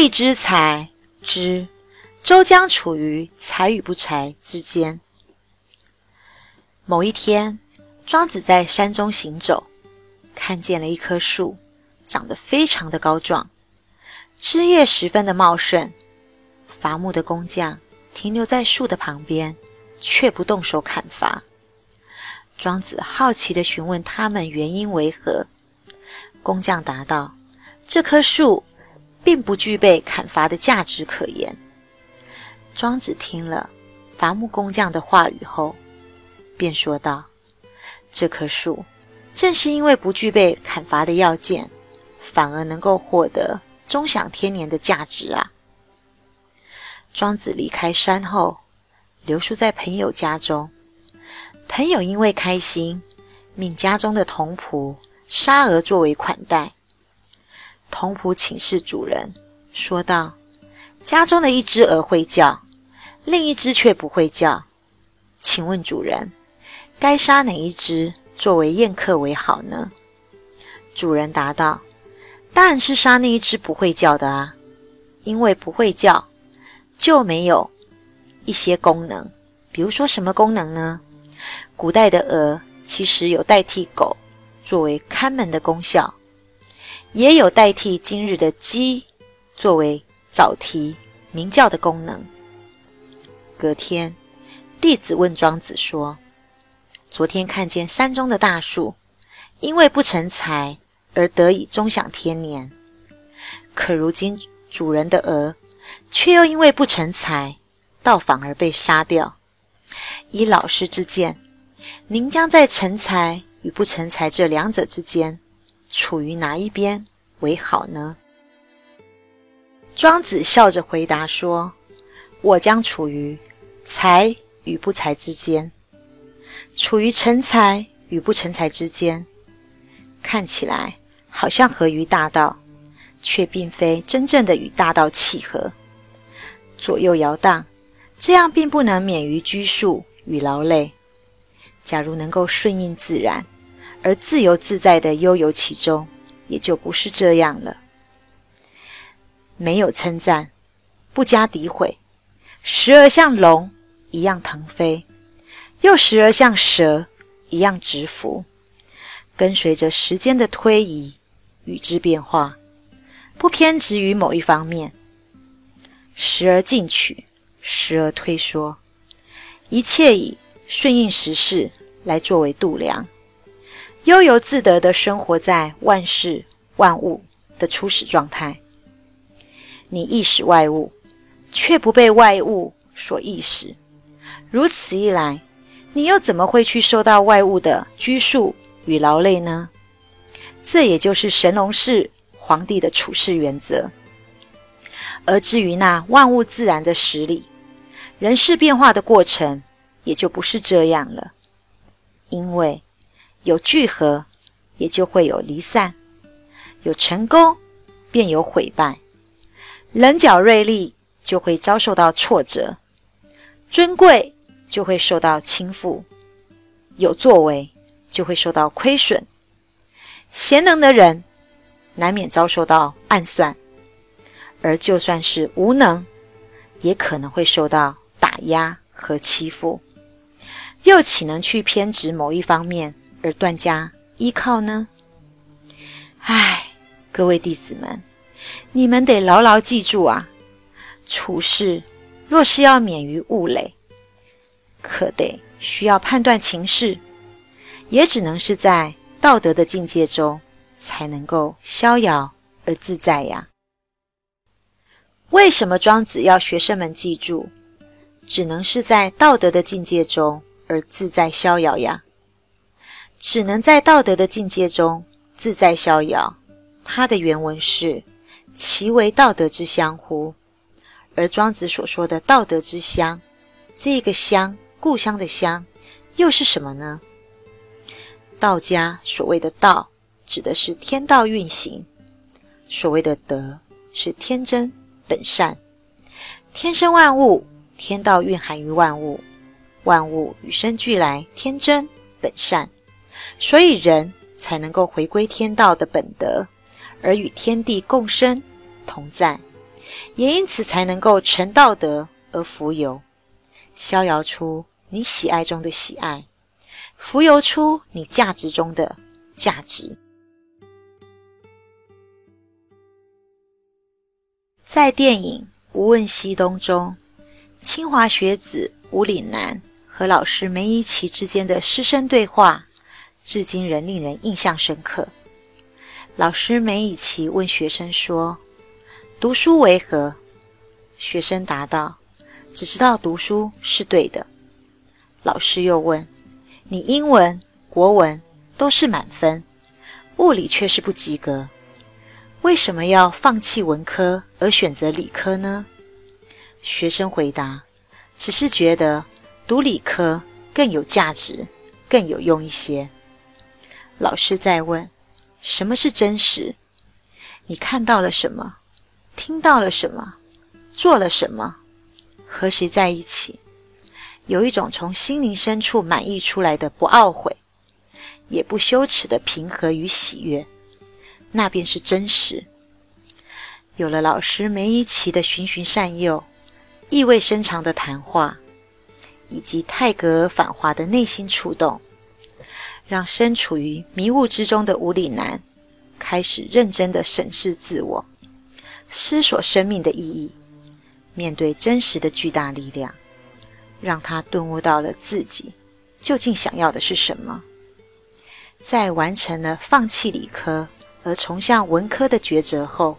地之财，之周将处于财与不财之间。某一天，庄子在山中行走，看见了一棵树，长得非常的高壮，枝叶十分的茂盛。伐木的工匠停留在树的旁边，却不动手砍伐。庄子好奇的询问他们原因为何，工匠答道：“这棵树并不具备砍伐的价值可言。”庄子听了伐木工匠的话语后，便说道：“这棵树正是因为不具备砍伐的要件，反而能够获得终享天年的价值啊！”庄子离开山后，留宿在朋友家中。朋友因为开心，命家中的童仆杀鹅作为款待。童仆请示主人，说道：“家中的一只鹅会叫，另一只却不会叫，请问主人，该杀哪一只作为宴客为好呢？”主人答道：“当然是杀那一只不会叫的啊，因为不会叫。”就没有一些功能，比如说什么功能呢？古代的鹅其实有代替狗作为看门的功效，也有代替今日的鸡作为早啼鸣叫的功能。隔天，弟子问庄子说：“昨天看见山中的大树，因为不成材而得以终享天年，可如今主人的鹅。”却又因为不成才，倒反而被杀掉。以老师之见，您将在成才与不成才这两者之间，处于哪一边为好呢？庄子笑着回答说：“我将处于才与不才之间，处于成才与不成才之间，看起来好像合于大道，却并非真正的与大道契合。”左右摇荡，这样并不能免于拘束与劳累。假如能够顺应自然，而自由自在的悠游其中，也就不是这样了。没有称赞，不加诋毁，时而像龙一样腾飞，又时而像蛇一样直伏，跟随着时间的推移与之变化，不偏执于某一方面。时而进取，时而退缩，一切以顺应时势来作为度量，悠游自得的生活在万事万物的初始状态。你意识外物，却不被外物所意识，如此一来，你又怎么会去受到外物的拘束与劳累呢？这也就是神农氏皇帝的处事原则。而至于那万物自然的实理，人事变化的过程，也就不是这样了。因为有聚合，也就会有离散；有成功，便有毁败。棱角锐利，就会遭受到挫折；尊贵，就会受到倾覆；有作为，就会受到亏损。贤能的人，难免遭受到暗算。而就算是无能，也可能会受到打压和欺负，又岂能去偏执某一方面而断家依靠呢？唉，各位弟子们，你们得牢牢记住啊！处事若是要免于物累，可得需要判断情势，也只能是在道德的境界中才能够逍遥而自在呀。为什么庄子要学生们记住，只能是在道德的境界中而自在逍遥呀？只能在道德的境界中自在逍遥。它的原文是“其为道德之乡乎”，而庄子所说的道德之乡，这个乡，故乡的乡，又是什么呢？道家所谓的道，指的是天道运行；所谓的德，是天真。本善，天生万物，天道蕴含于万物，万物与生俱来，天真本善，所以人才能够回归天道的本德，而与天地共生同在，也因此才能够成道德而浮游，逍遥出你喜爱中的喜爱，浮游出你价值中的价值。在电影《无问西东》中，清华学子吴岭南和老师梅贻琦之间的师生对话，至今仍令人印象深刻。老师梅以琦问学生说：“读书为何？”学生答道：“只知道读书是对的。”老师又问：“你英文、国文都是满分，物理却是不及格。”为什么要放弃文科而选择理科呢？学生回答：“只是觉得读理科更有价值，更有用一些。”老师在问：“什么是真实？你看到了什么？听到了什么？做了什么？和谁在一起？有一种从心灵深处满溢出来的不懊悔，也不羞耻的平和与喜悦。”那便是真实。有了老师梅贻琦的循循善诱、意味深长的谈话，以及泰戈尔反华的内心触动，让身处于迷雾之中的吴里南开始认真的审视自我，思索生命的意义。面对真实的巨大力量，让他顿悟到了自己究竟想要的是什么。在完成了放弃理科。而重向文科的抉择后，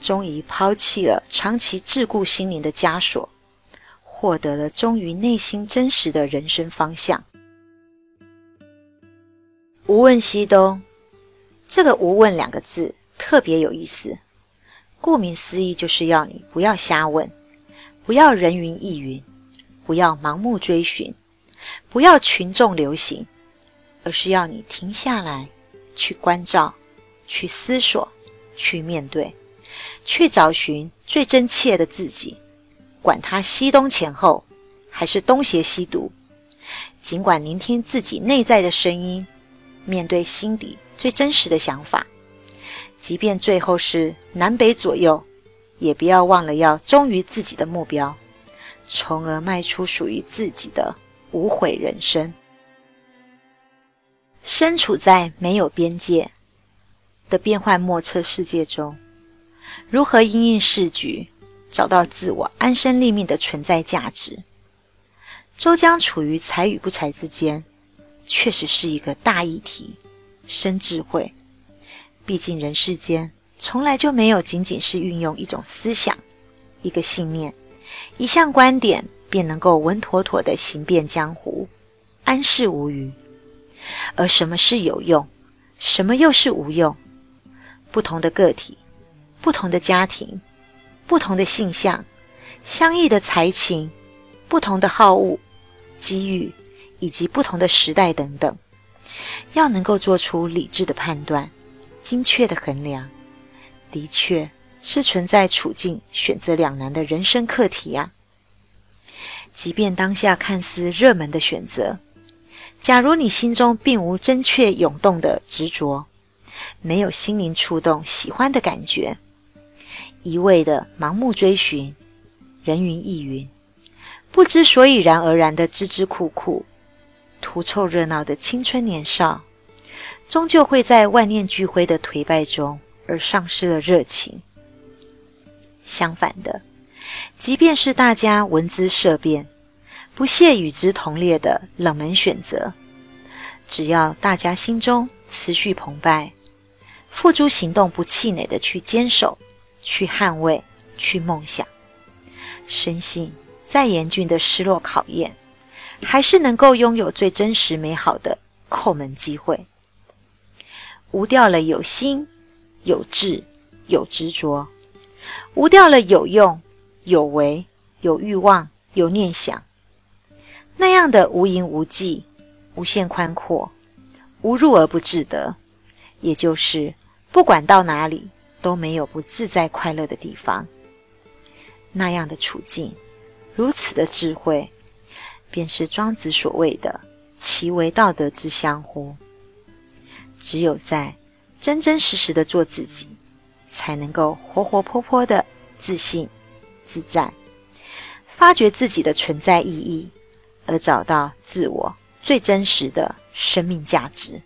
终于抛弃了长期桎梏心灵的枷锁，获得了忠于内心真实的人生方向。无问西东，这个“无问”两个字特别有意思。顾名思义，就是要你不要瞎问，不要人云亦云，不要盲目追寻，不要群众流行，而是要你停下来去关照。去思索，去面对，去找寻最真切的自己。管他西东前后，还是东邪西毒，尽管聆听自己内在的声音，面对心底最真实的想法，即便最后是南北左右，也不要忘了要忠于自己的目标，从而迈出属于自己的无悔人生。身处在没有边界。的变幻莫测世界中，如何因应世局，找到自我安身立命的存在价值？周将处于才与不才之间，确实是一个大议题，深智慧。毕竟人世间从来就没有仅仅是运用一种思想、一个信念、一项观点，便能够稳妥妥的行遍江湖，安适无虞。而什么是有用，什么又是无用？不同的个体，不同的家庭，不同的性向，相异的才情，不同的好恶、机遇，以及不同的时代等等，要能够做出理智的判断、精确的衡量，的确是存在处境选择两难的人生课题啊。即便当下看似热门的选择，假如你心中并无真切涌动的执着。没有心灵触动、喜欢的感觉，一味的盲目追寻，人云亦云，不知所以然而然的孜孜酷酷，图凑热闹的青春年少，终究会在万念俱灰的颓败中而丧失了热情。相反的，即便是大家闻之色变，不屑与之同列的冷门选择，只要大家心中持续澎湃。付诸行动，不气馁的去坚守、去捍卫、去梦想，深信再严峻的失落考验，还是能够拥有最真实美好的叩门机会。无掉了有心、有志、有执着；无掉了有用、有为、有欲望、有念想。那样的无垠无际、无限宽阔、无入而不至得，也就是。不管到哪里都没有不自在快乐的地方。那样的处境，如此的智慧，便是庄子所谓的“其为道德之相乎”。只有在真真实实的做自己，才能够活活泼泼的自信、自在，发掘自己的存在意义，而找到自我最真实的生命价值。